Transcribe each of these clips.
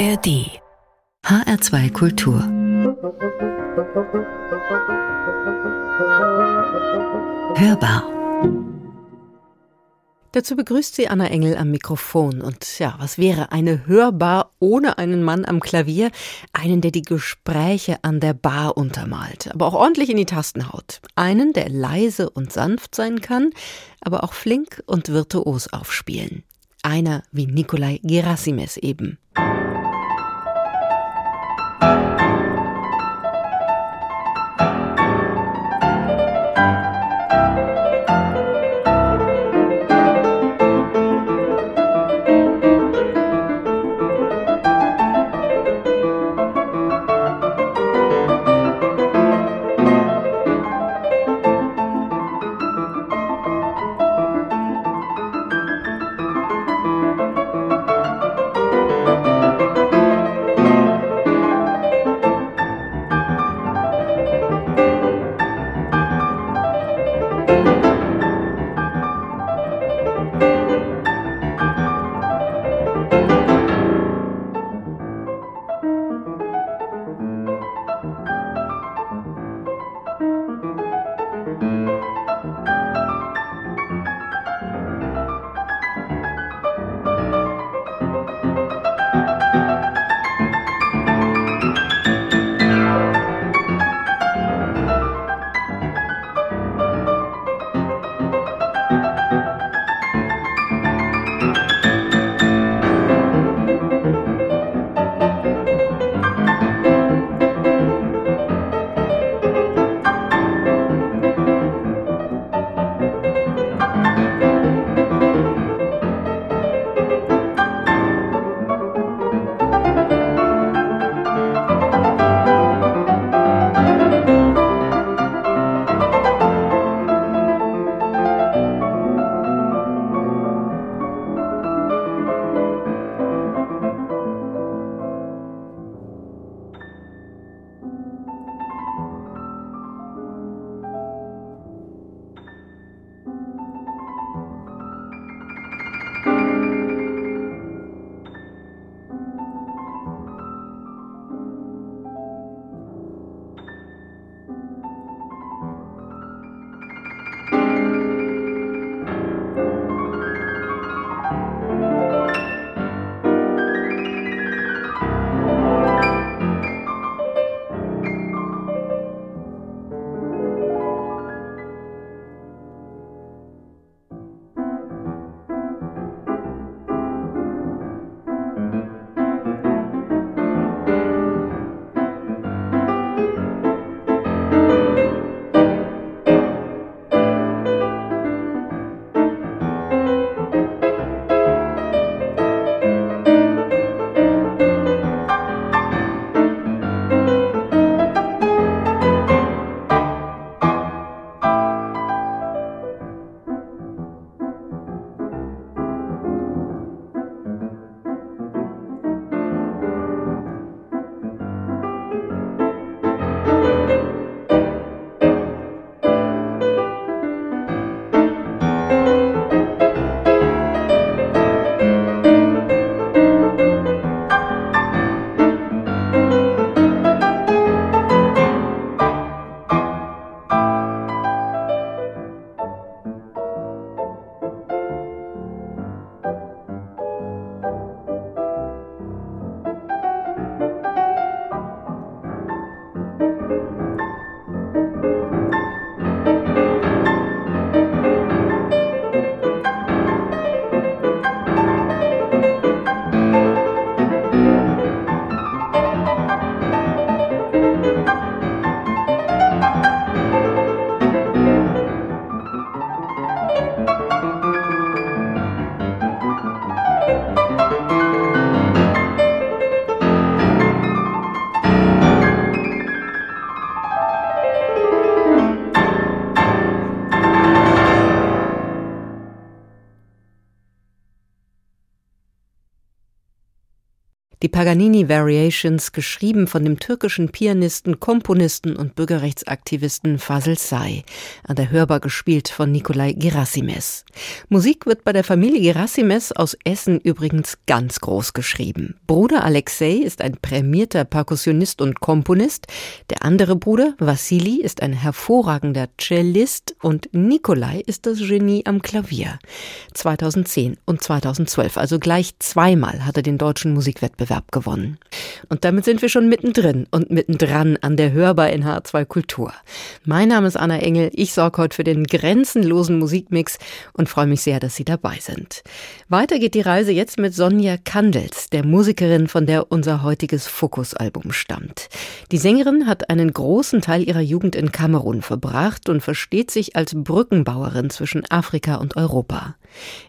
ARD HR2 Kultur Hörbar Dazu begrüßt sie Anna Engel am Mikrofon. Und ja, was wäre eine Hörbar ohne einen Mann am Klavier? Einen, der die Gespräche an der Bar untermalt, aber auch ordentlich in die Tasten haut. Einen, der leise und sanft sein kann, aber auch flink und virtuos aufspielen. Einer wie Nikolai Gerassimes eben. Paganini Variations, geschrieben von dem türkischen Pianisten, Komponisten und Bürgerrechtsaktivisten Fasel Say, an der Hörbar gespielt von Nikolai Gerassimes. Musik wird bei der Familie Gerassimes aus Essen übrigens ganz groß geschrieben. Bruder Alexei ist ein prämierter Perkussionist und Komponist. Der andere Bruder, Vassili, ist ein hervorragender Cellist und Nikolai ist das Genie am Klavier. 2010 und 2012, also gleich zweimal hat er den deutschen Musikwettbewerb gewonnen. Und damit sind wir schon mittendrin und mittendran an der Hörbar in H2 Kultur. Mein Name ist Anna Engel, ich sorge heute für den grenzenlosen Musikmix und freue mich sehr, dass Sie dabei sind. Weiter geht die Reise jetzt mit Sonja Kandels, der Musikerin, von der unser heutiges Fokus-Album stammt. Die Sängerin hat einen großen Teil ihrer Jugend in Kamerun verbracht und versteht sich als Brückenbauerin zwischen Afrika und Europa.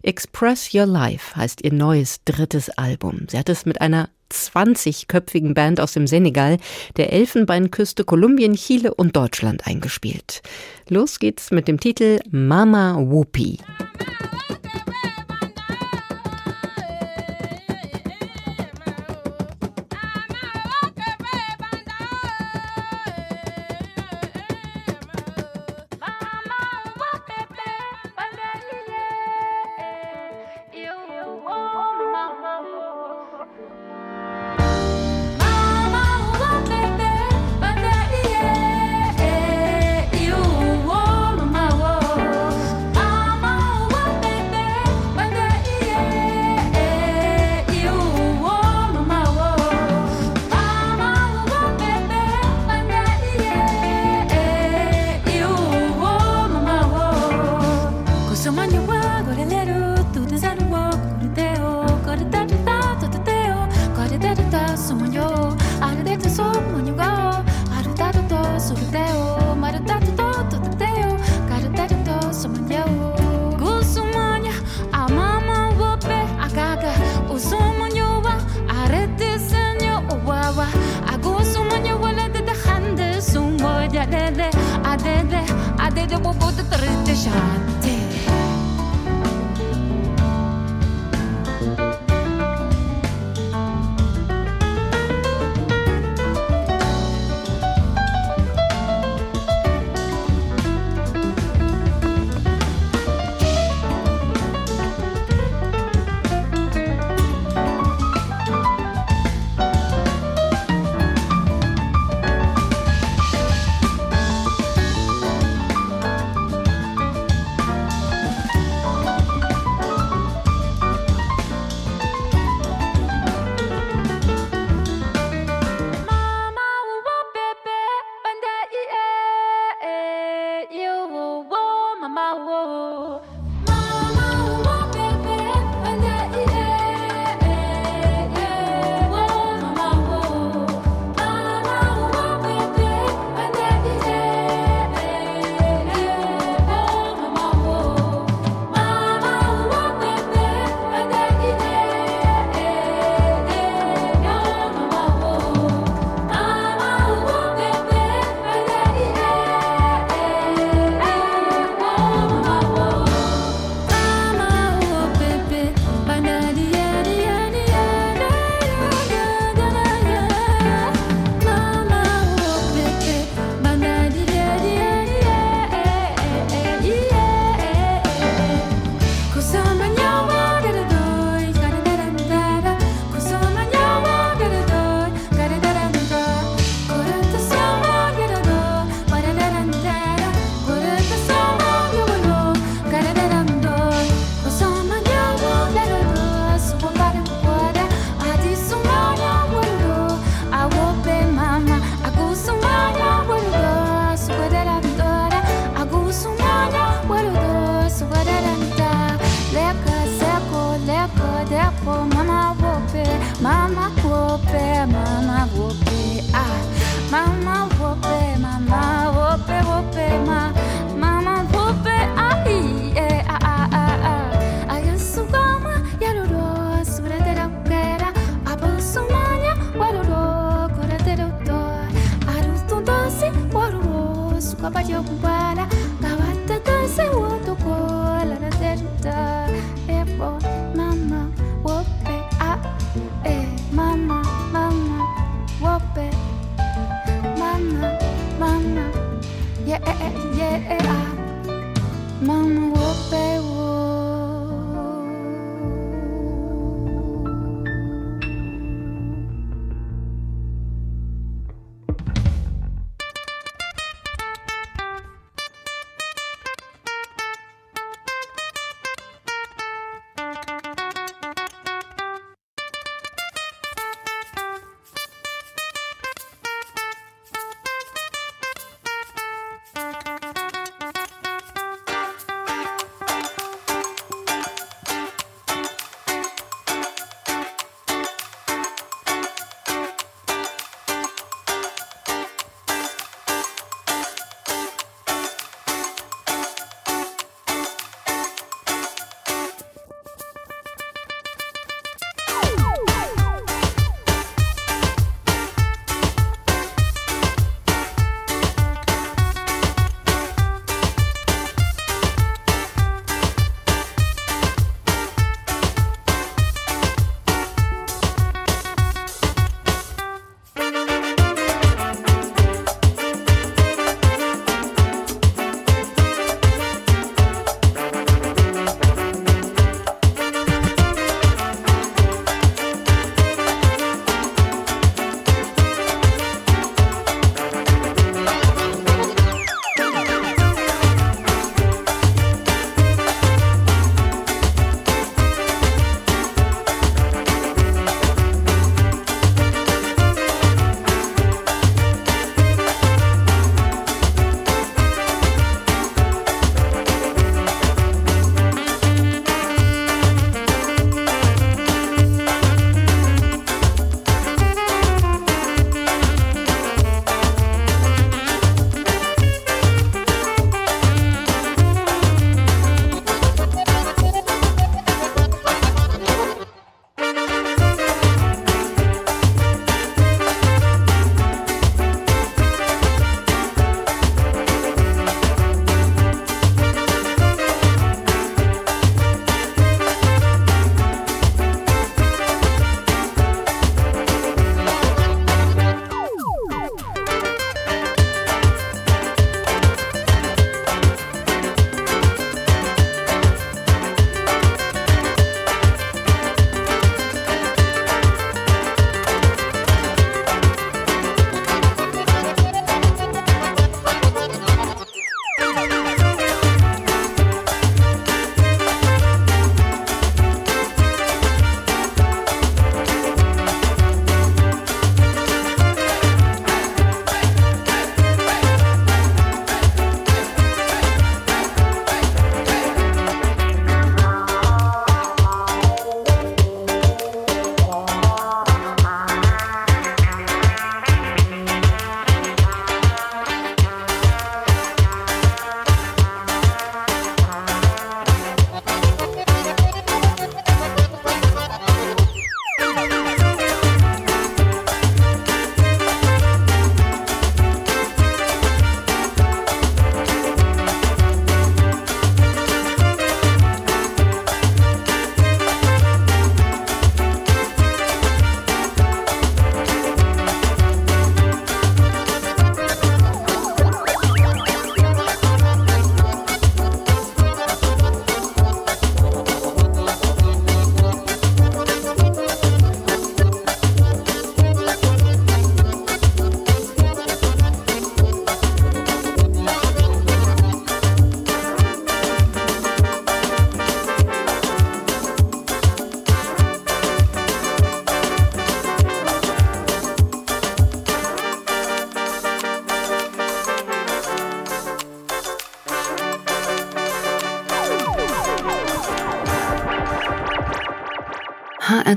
Express Your Life heißt ihr neues drittes Album. Sie hat es mit einer 20-köpfigen Band aus dem Senegal, der Elfenbeinküste, Kolumbien, Chile und Deutschland eingespielt. Los geht's mit dem Titel Mama Whoopi. Acaba bu the tırıcı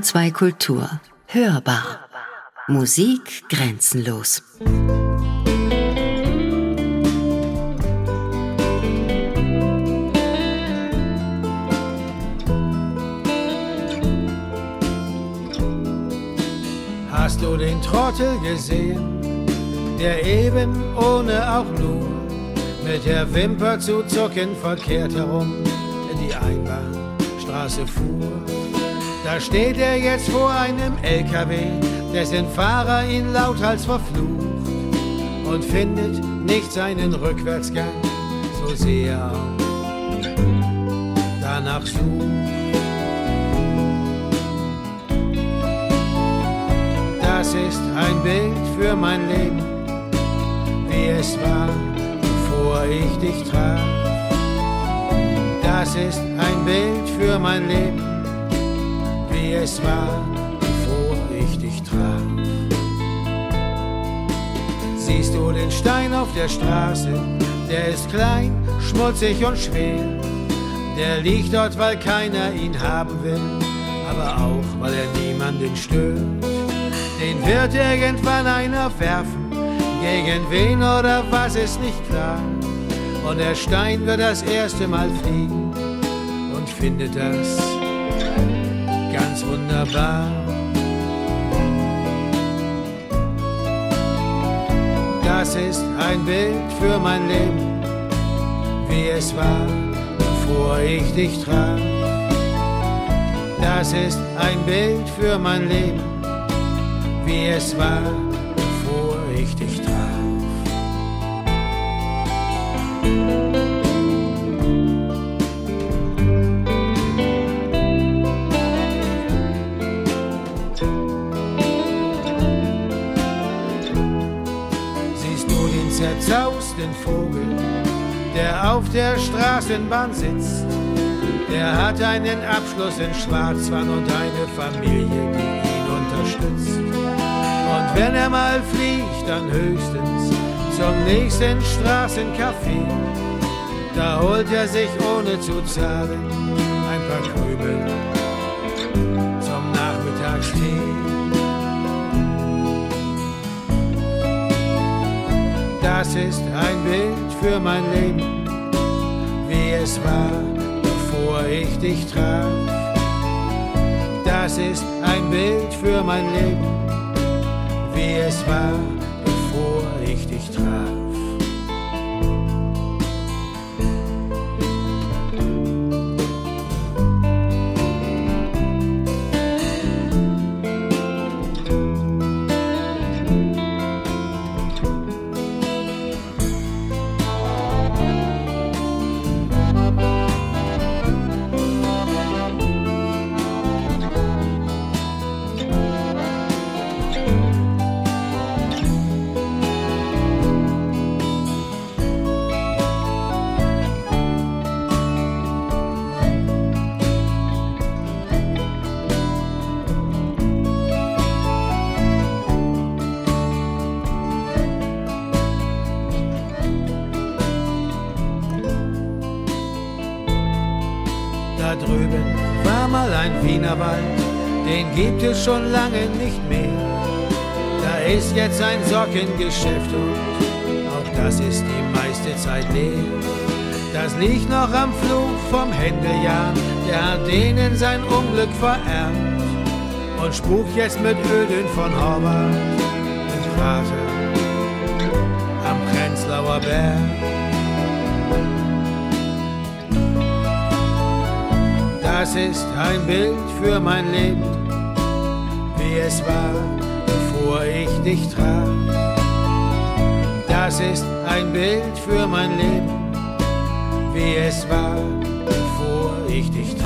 HR2 Kultur. Hörbar. Musik grenzenlos. Hast du den Trottel gesehen, der eben ohne auch nur mit der Wimper zu zucken verkehrt herum in die Einbahnstraße fuhr? Da steht er jetzt vor einem LKW, dessen Fahrer ihn lauthals verflucht und findet nicht seinen Rückwärtsgang, so sehr danach sucht. das ist ein Bild für mein Leben, wie es war, bevor ich dich traf. Das ist ein Bild für mein Leben, es war, bevor ich dich traf. Siehst du den Stein auf der Straße, der ist klein, schmutzig und schwer. Der liegt dort, weil keiner ihn haben will, aber auch, weil er niemanden stört den wird irgendwann einer werfen. Gegen wen oder was ist nicht klar. Und der Stein wird das erste Mal fliegen und findet das wunderbar. Das ist ein Bild für mein Leben, wie es war, bevor ich dich traf. Das ist ein Bild für mein Leben wie es war, zerzausten Vogel, der auf der Straßenbahn sitzt? Der hat einen Abschluss in Schwarzwand und eine Familie, die ihn unterstützt. Und wenn er mal fliegt, dann höchstens zum nächsten Straßencafé. Da holt er sich ohne zu zahlen ein paar Krümel zum Nachmittagstee. Das ist ein Bild für mein Leben, wie es war, bevor ich dich traf. Das ist ein Bild für mein Leben wie es war, gibt es schon lange nicht mehr. Da ist jetzt ein Sockengeschäft und auch das ist die meiste Zeit leer. Das liegt noch am Flug vom Händejahr, der hat denen sein Unglück vererbt und spukt jetzt mit Öden von Horvath im Krater am Prenzlauer Berg. Das ist ein Bild für mein Leben wie es war, bevor ich dich traf. Das ist ein Bild für mein Leben, wie es war, bevor ich dich traf.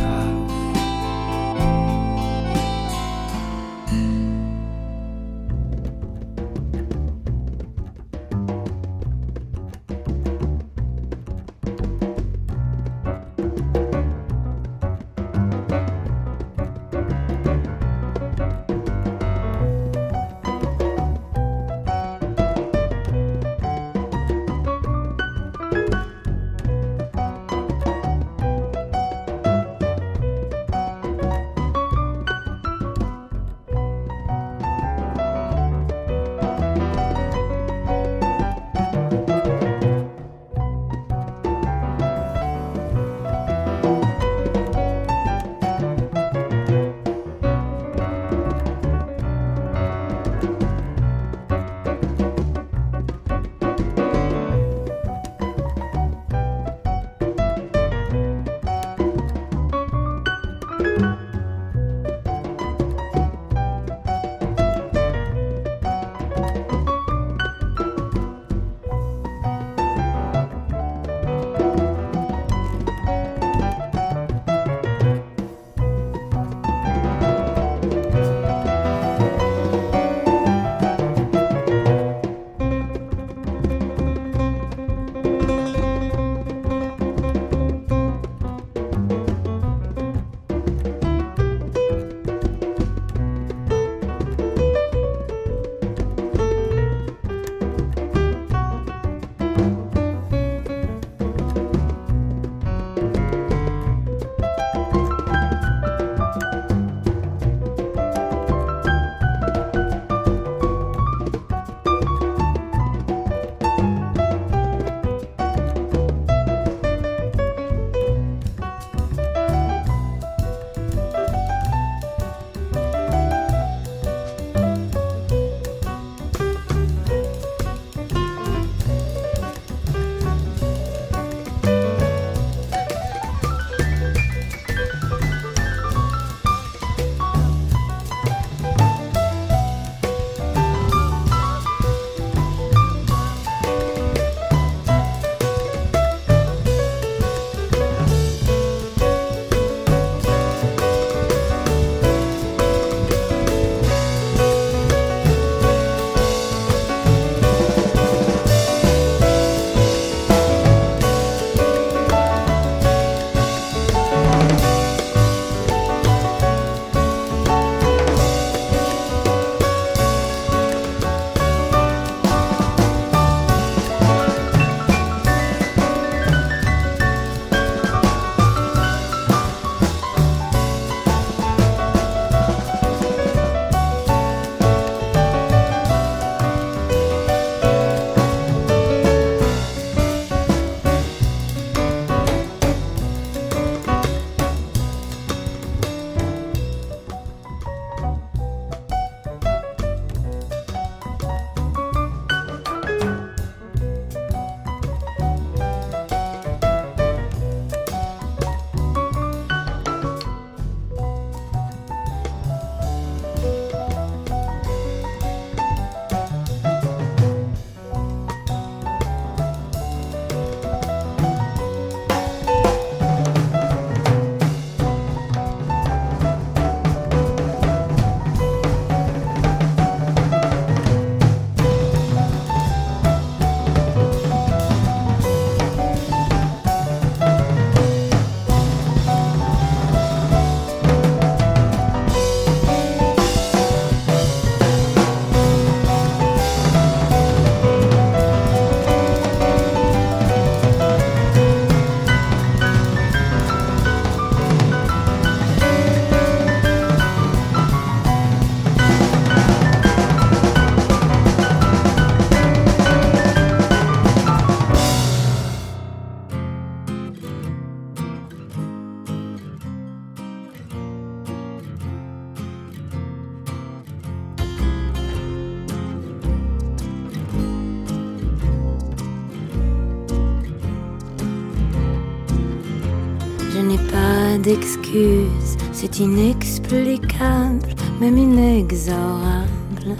D'excuses, c'est inexplicable, même inexorable.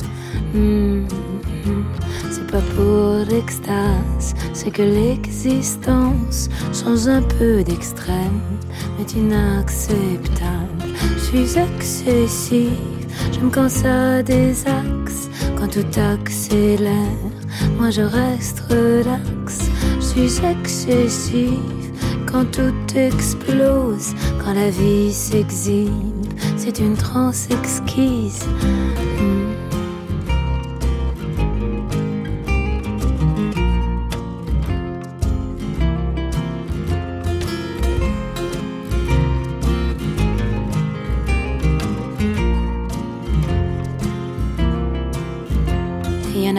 Hmm. C'est pas pour l'extase, c'est que l'existence change un peu d'extrême, est inacceptable. Je suis excessive, j'aime quand ça axes, quand tout accélère. Moi je reste relax, je suis excessive quand tout explose, quand la vie s'exhibe, c'est une transe exquise.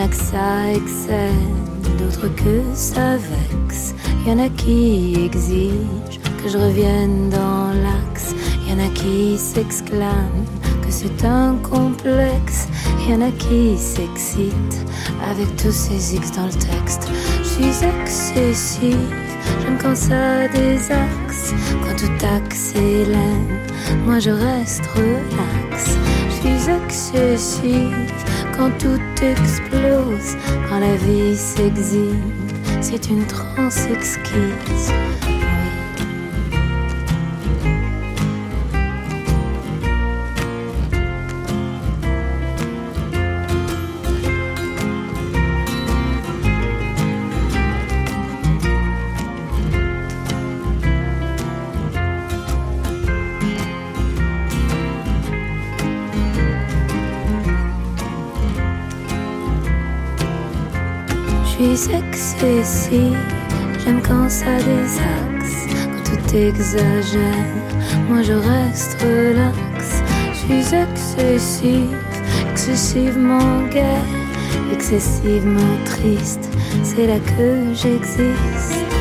que ça excède, d'autres que ça vexe. Y en a qui exigent que je revienne dans l'axe. Y en a qui s'exclament que c'est un complexe. Y en a qui s'excitent avec tous ces X dans le texte. Je suis excessif, j'aime quand ça désaxe, quand tout accélère. Moi je reste relax. Je suis excessif quand tout explose, quand la vie s'exhibe, c'est une transe exquise. Suis excessif, j'aime quand ça désaxe, quand tout exagère, moi je reste relax. Je suis excessif, excessivement gai, excessivement triste, c'est là que j'existe.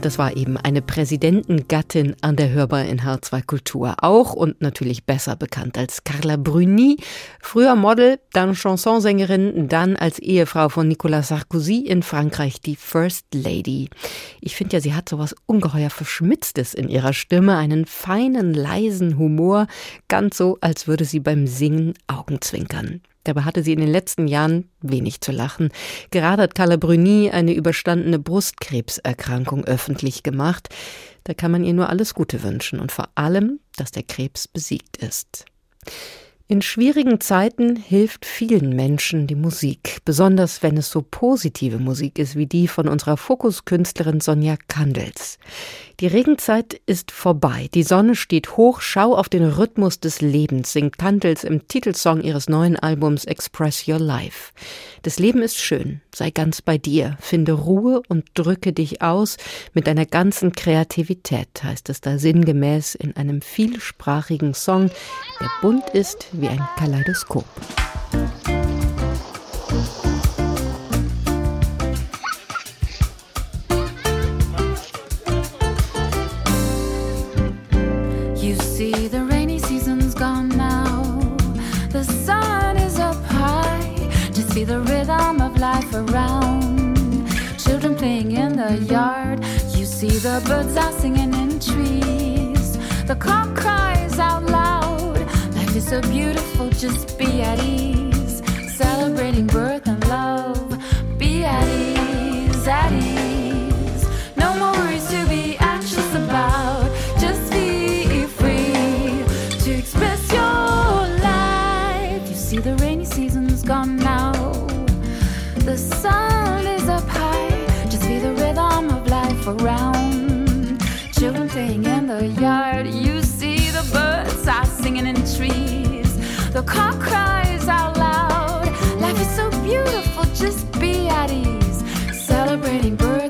Und das war eben eine Präsidentengattin an der Hörbar in H2 Kultur. Auch und natürlich besser bekannt als Carla Bruni. Früher Model, dann Chansonsängerin, dann als Ehefrau von Nicolas Sarkozy in Frankreich die First Lady. Ich finde ja, sie hat sowas ungeheuer Verschmitztes in ihrer Stimme, einen feinen, leisen Humor, ganz so, als würde sie beim Singen Augenzwinkern. Dabei hatte sie in den letzten Jahren wenig zu lachen. Gerade hat Carla Bruni eine überstandene Brustkrebserkrankung öffentlich gemacht. Da kann man ihr nur alles Gute wünschen und vor allem, dass der Krebs besiegt ist. In schwierigen Zeiten hilft vielen Menschen die Musik, besonders wenn es so positive Musik ist wie die von unserer Fokuskünstlerin Sonja Kandels. Die Regenzeit ist vorbei, die Sonne steht hoch, schau auf den Rhythmus des Lebens, singt Kandels im Titelsong ihres neuen Albums Express Your Life. Das Leben ist schön, sei ganz bei dir, finde Ruhe und drücke dich aus. Mit deiner ganzen Kreativität, heißt es da sinngemäß in einem vielsprachigen Song, der bunt ist wie ein Kaleidoskop. In the yard. You see the birds are singing in trees. The cock cries out loud. Life is so beautiful, just be at ease. Celebrating birth and love. Around. Children playing in the yard, you see the birds are singing in trees. The cock cries out loud, life is so beautiful, just be at ease. Celebrating birth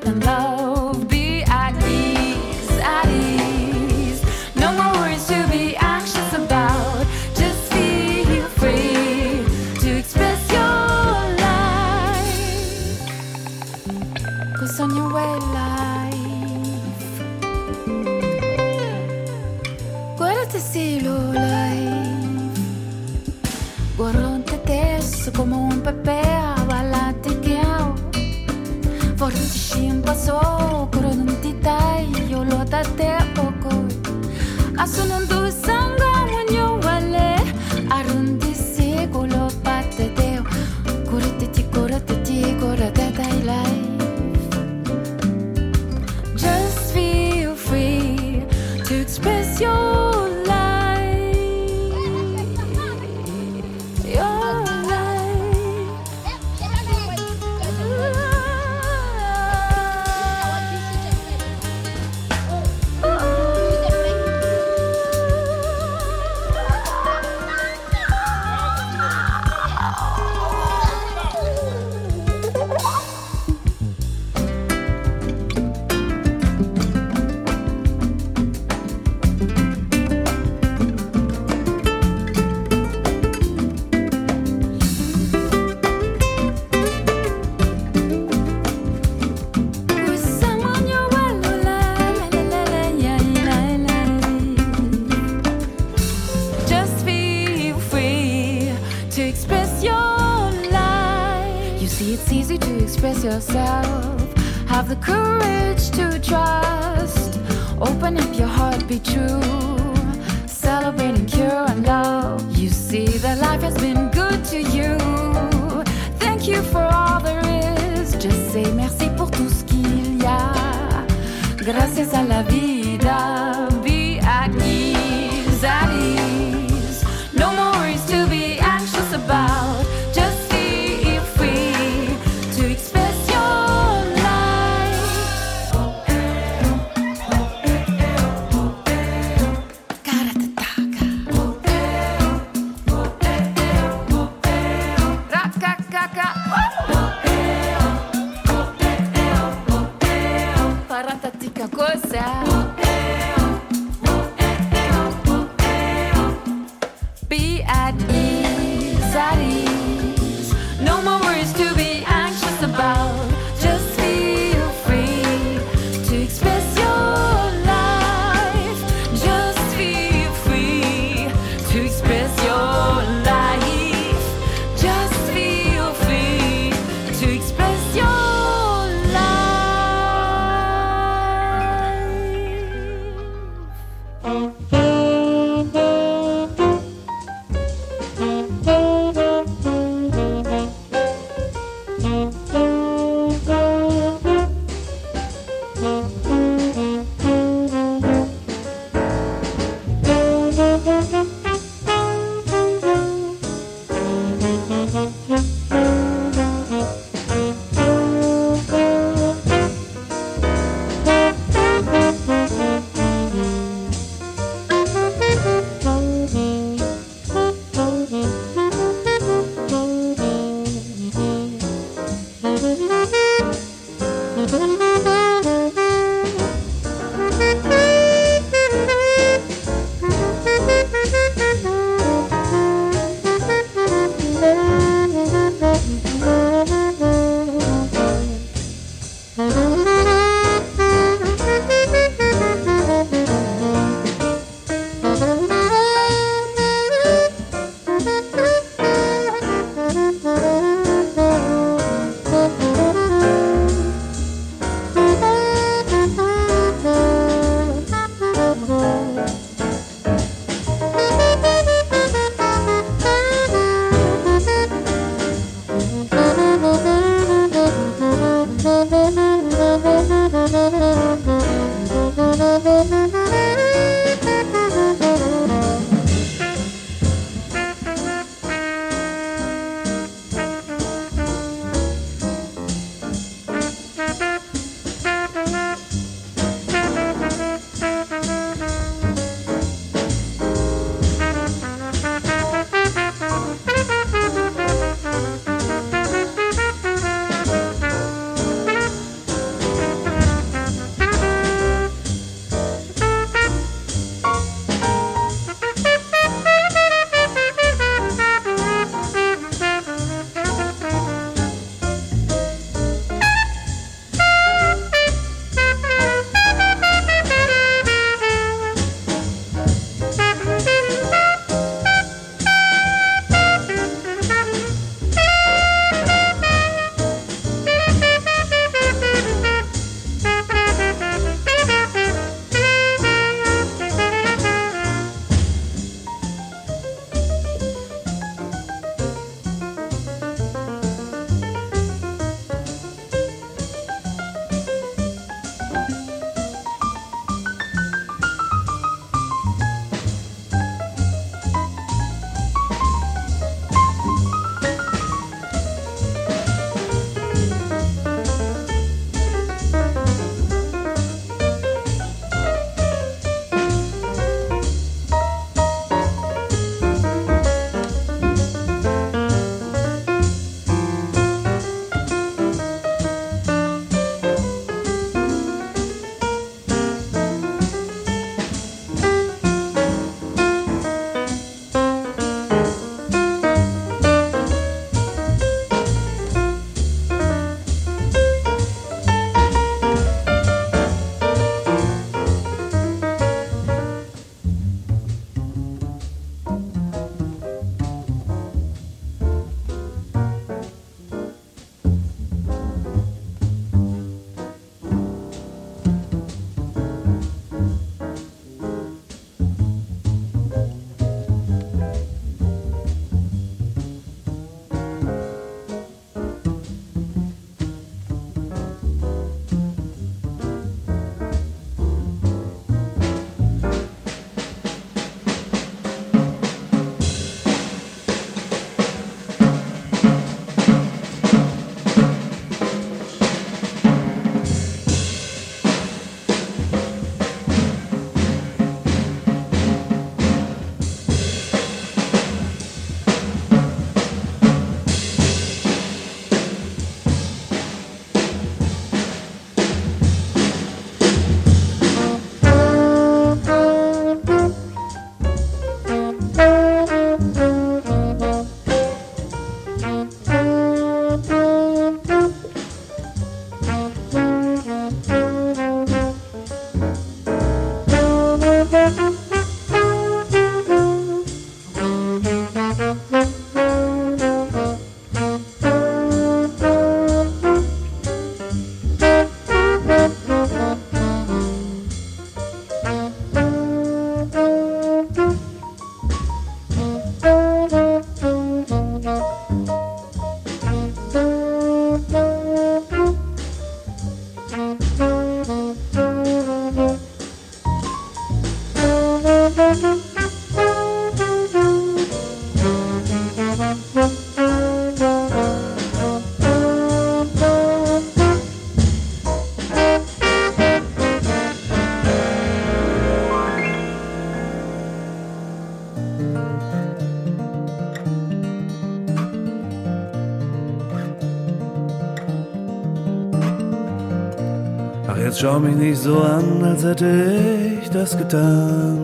schau mich nicht so an, als hätte ich das getan.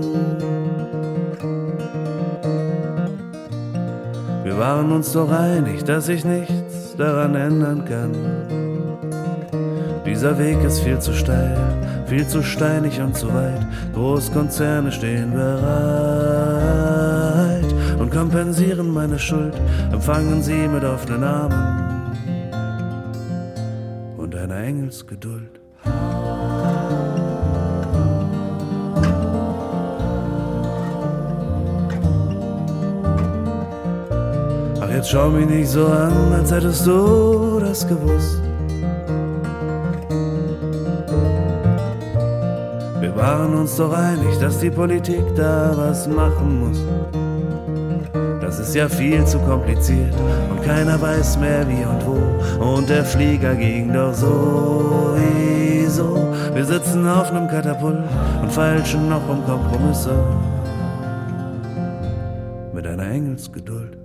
Wir waren uns doch einig, dass ich nichts daran ändern kann. Dieser Weg ist viel zu steil, viel zu steinig und zu weit. Großkonzerne stehen bereit und kompensieren meine Schuld, empfangen sie mit offenen Armen und einer Engelsgeduld. Schau mich nicht so an, als hättest du das gewusst. Wir waren uns doch einig, dass die Politik da was machen muss. Das ist ja viel zu kompliziert und keiner weiß mehr wie und wo. Und der Flieger ging doch sowieso. Wir sitzen auf nem Katapult und feilschen noch um Kompromisse. Mit einer Engelsgeduld.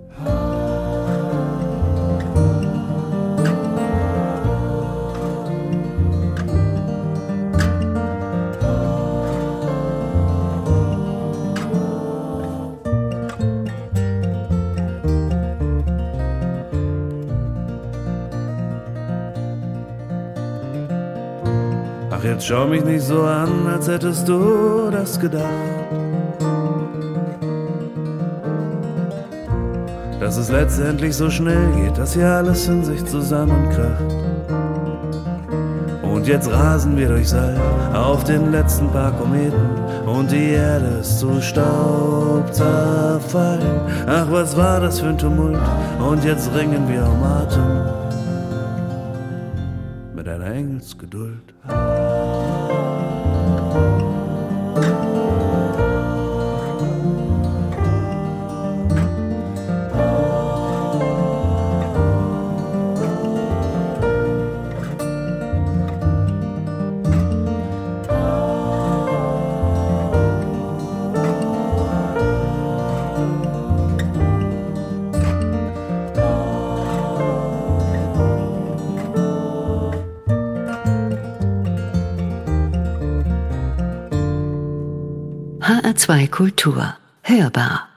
Jetzt schau mich nicht so an, als hättest du das gedacht. Dass es letztendlich so schnell geht, dass hier alles in sich zusammenkracht. Und jetzt rasen wir durchs All auf den letzten paar Kometen und die Erde ist zu Staub zerfallen. Ach, was war das für ein Tumult? Und jetzt ringen wir um Atem mit einer Engelsgeduld. HR2 Kultur. Hörbar.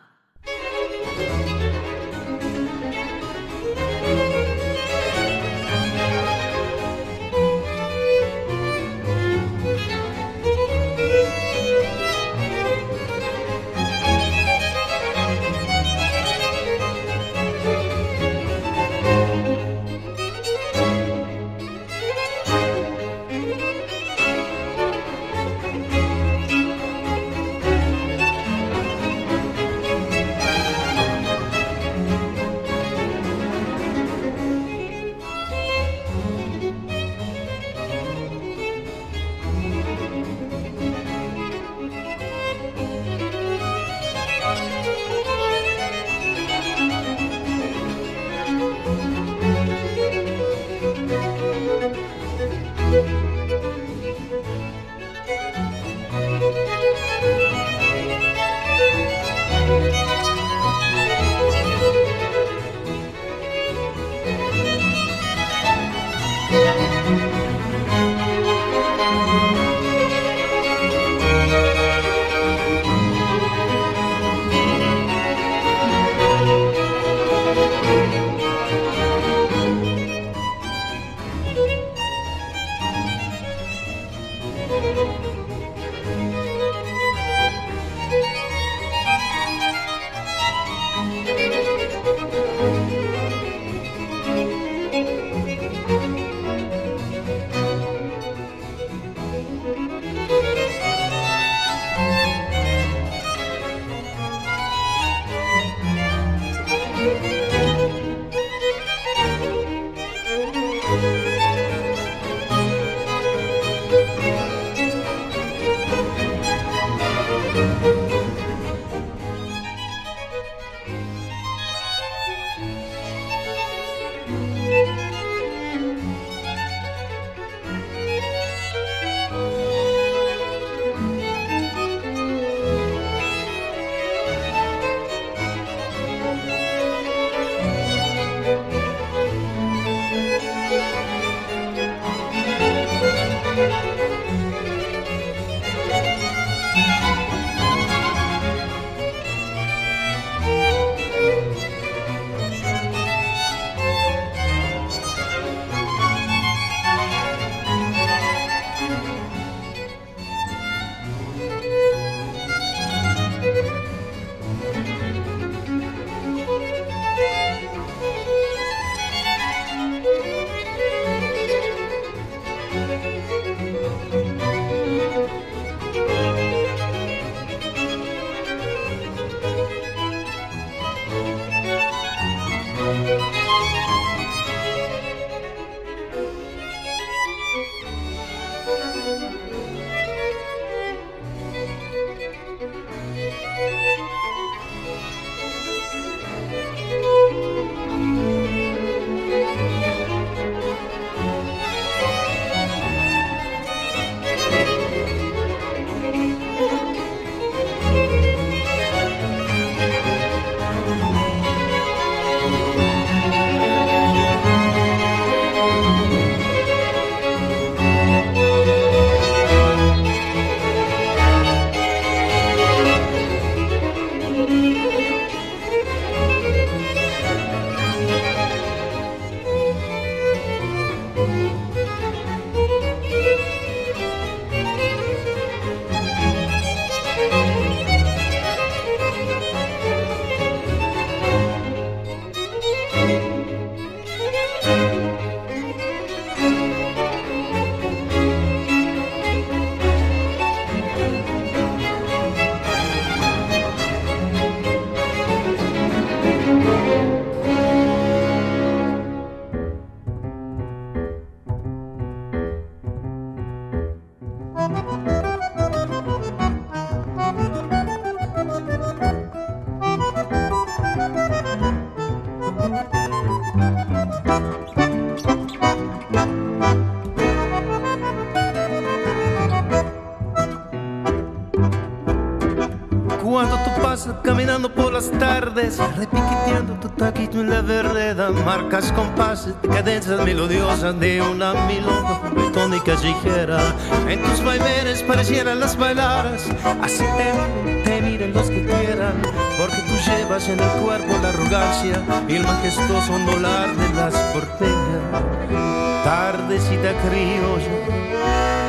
Tardes, repiqueteando tu taquito en la vereda, marcas compases de cadencias melodiosas de una milonga juguetón y callejera. En tus vaivenes parecieran las bailaras, así te, te miren los que quieran, porque tú llevas en el cuerpo la arrogancia y el majestuoso ondular de las porteñas. Tardecita criolla,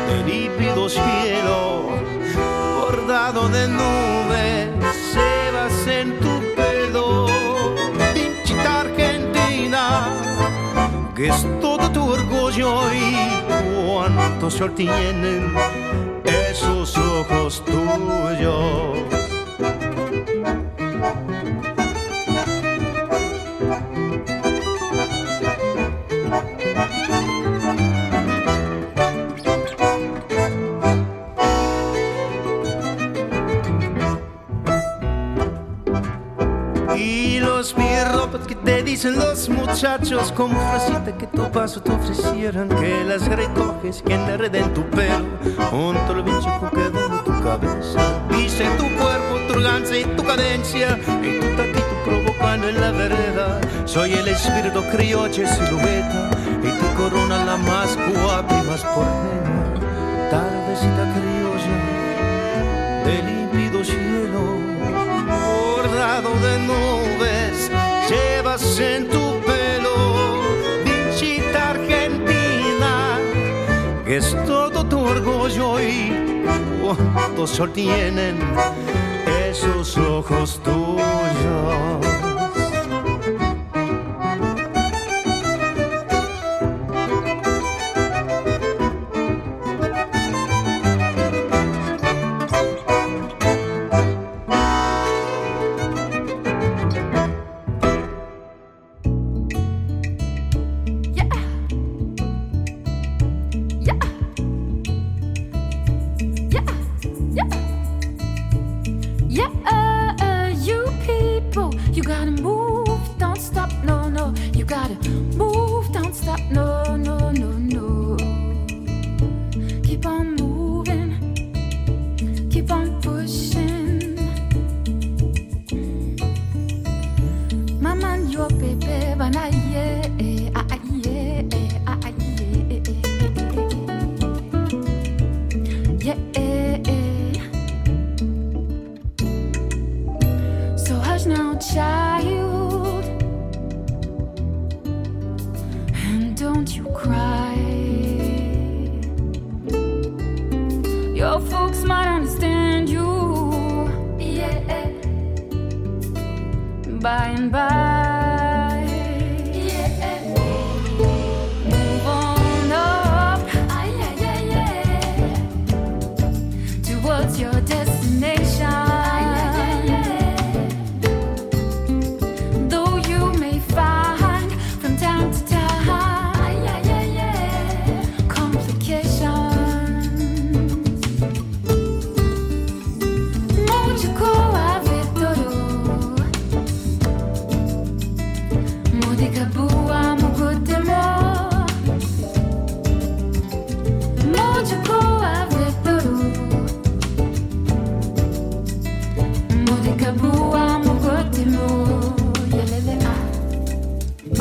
de lípido cielo, bordado de nubes que es todo tu orgullo y cuánto sol tienen esos ojos tuyos. Dicen los muchachos con frasita que tu paso te ofrecieran que las recoges que enreden tu pelo junto al bicho quedó de tu cabeza. Dice tu cuerpo tu y tu cadencia y tu taquito provocando en la vereda. Soy el espíritu crioche silueta y tu corona la más guapa y más porteña tardecita criolla de límpido cielo bordado de nubes en tu pelo, dichita argentina, que es todo tu orgullo y cuánto sol tienen esos ojos tuyos.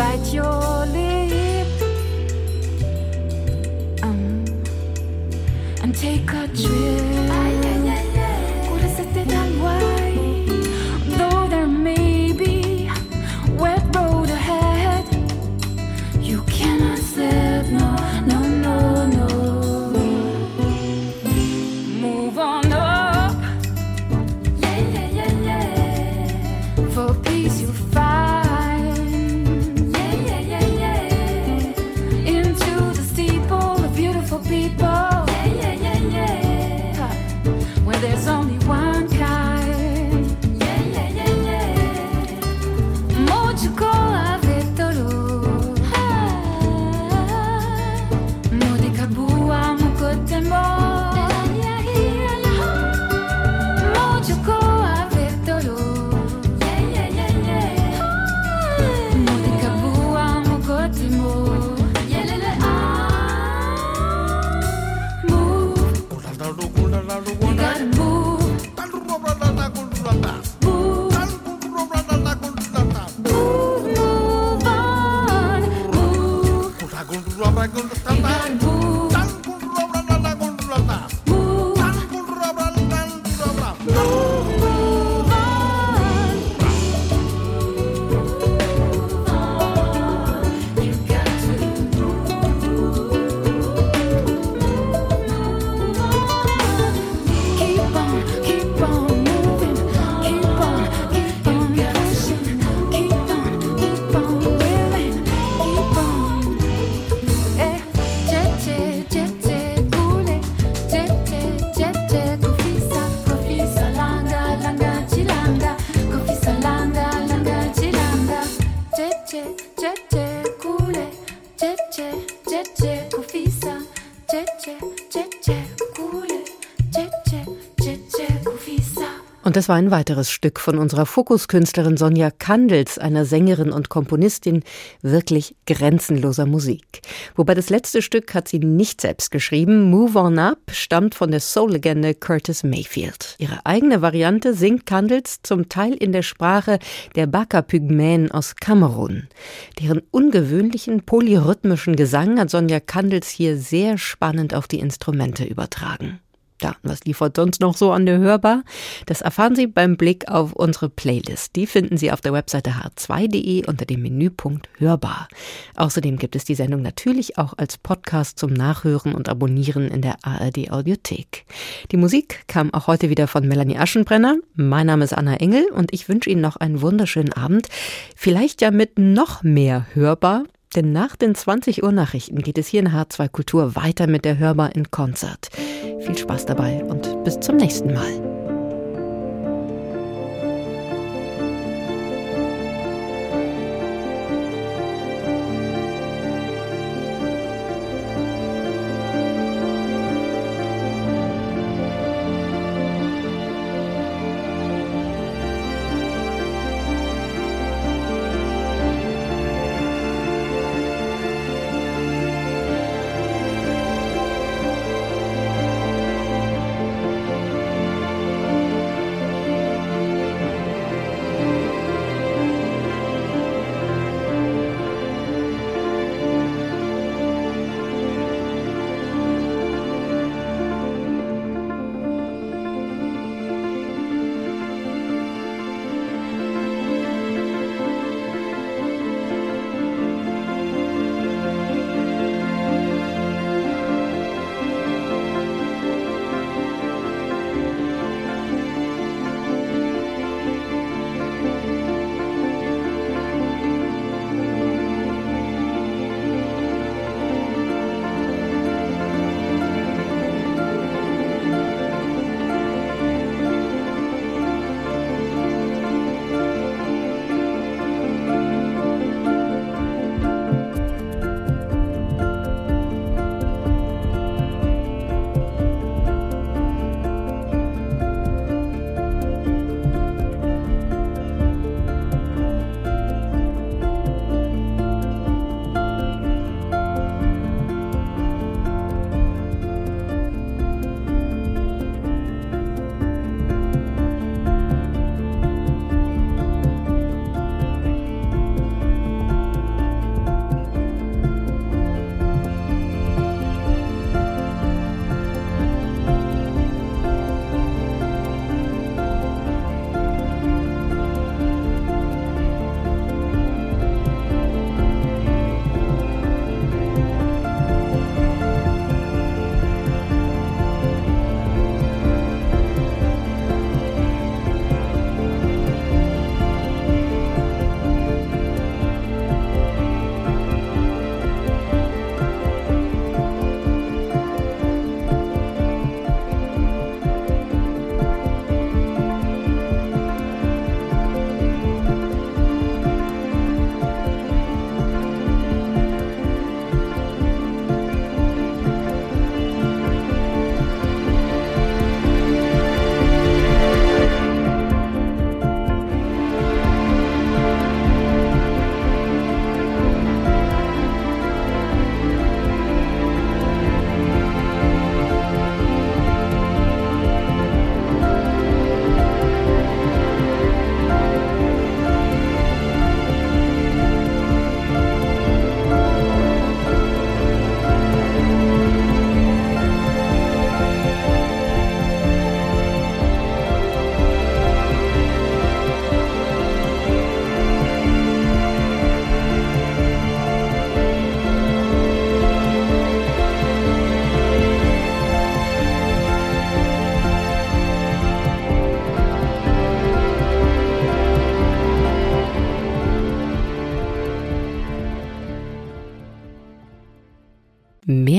bite your lip um, and take a trip. Und das war ein weiteres Stück von unserer Fokuskünstlerin Sonja Kandels, einer Sängerin und Komponistin wirklich grenzenloser Musik. Wobei das letzte Stück hat sie nicht selbst geschrieben. Move On Up stammt von der Soul-Legende Curtis Mayfield. Ihre eigene Variante singt Kandels zum Teil in der Sprache der Baka-Pygmäen aus Kamerun. Deren ungewöhnlichen polyrhythmischen Gesang hat Sonja Kandels hier sehr spannend auf die Instrumente übertragen. Ja, was liefert sonst noch so an der Hörbar? Das erfahren Sie beim Blick auf unsere Playlist. Die finden Sie auf der Webseite h2.de unter dem Menüpunkt Hörbar. Außerdem gibt es die Sendung natürlich auch als Podcast zum Nachhören und Abonnieren in der ARD Audiothek. Die Musik kam auch heute wieder von Melanie Aschenbrenner. Mein Name ist Anna Engel und ich wünsche Ihnen noch einen wunderschönen Abend. Vielleicht ja mit noch mehr Hörbar. Denn nach den 20 Uhr Nachrichten geht es hier in H2 Kultur weiter mit der Hörbar in Konzert. Viel Spaß dabei und bis zum nächsten Mal.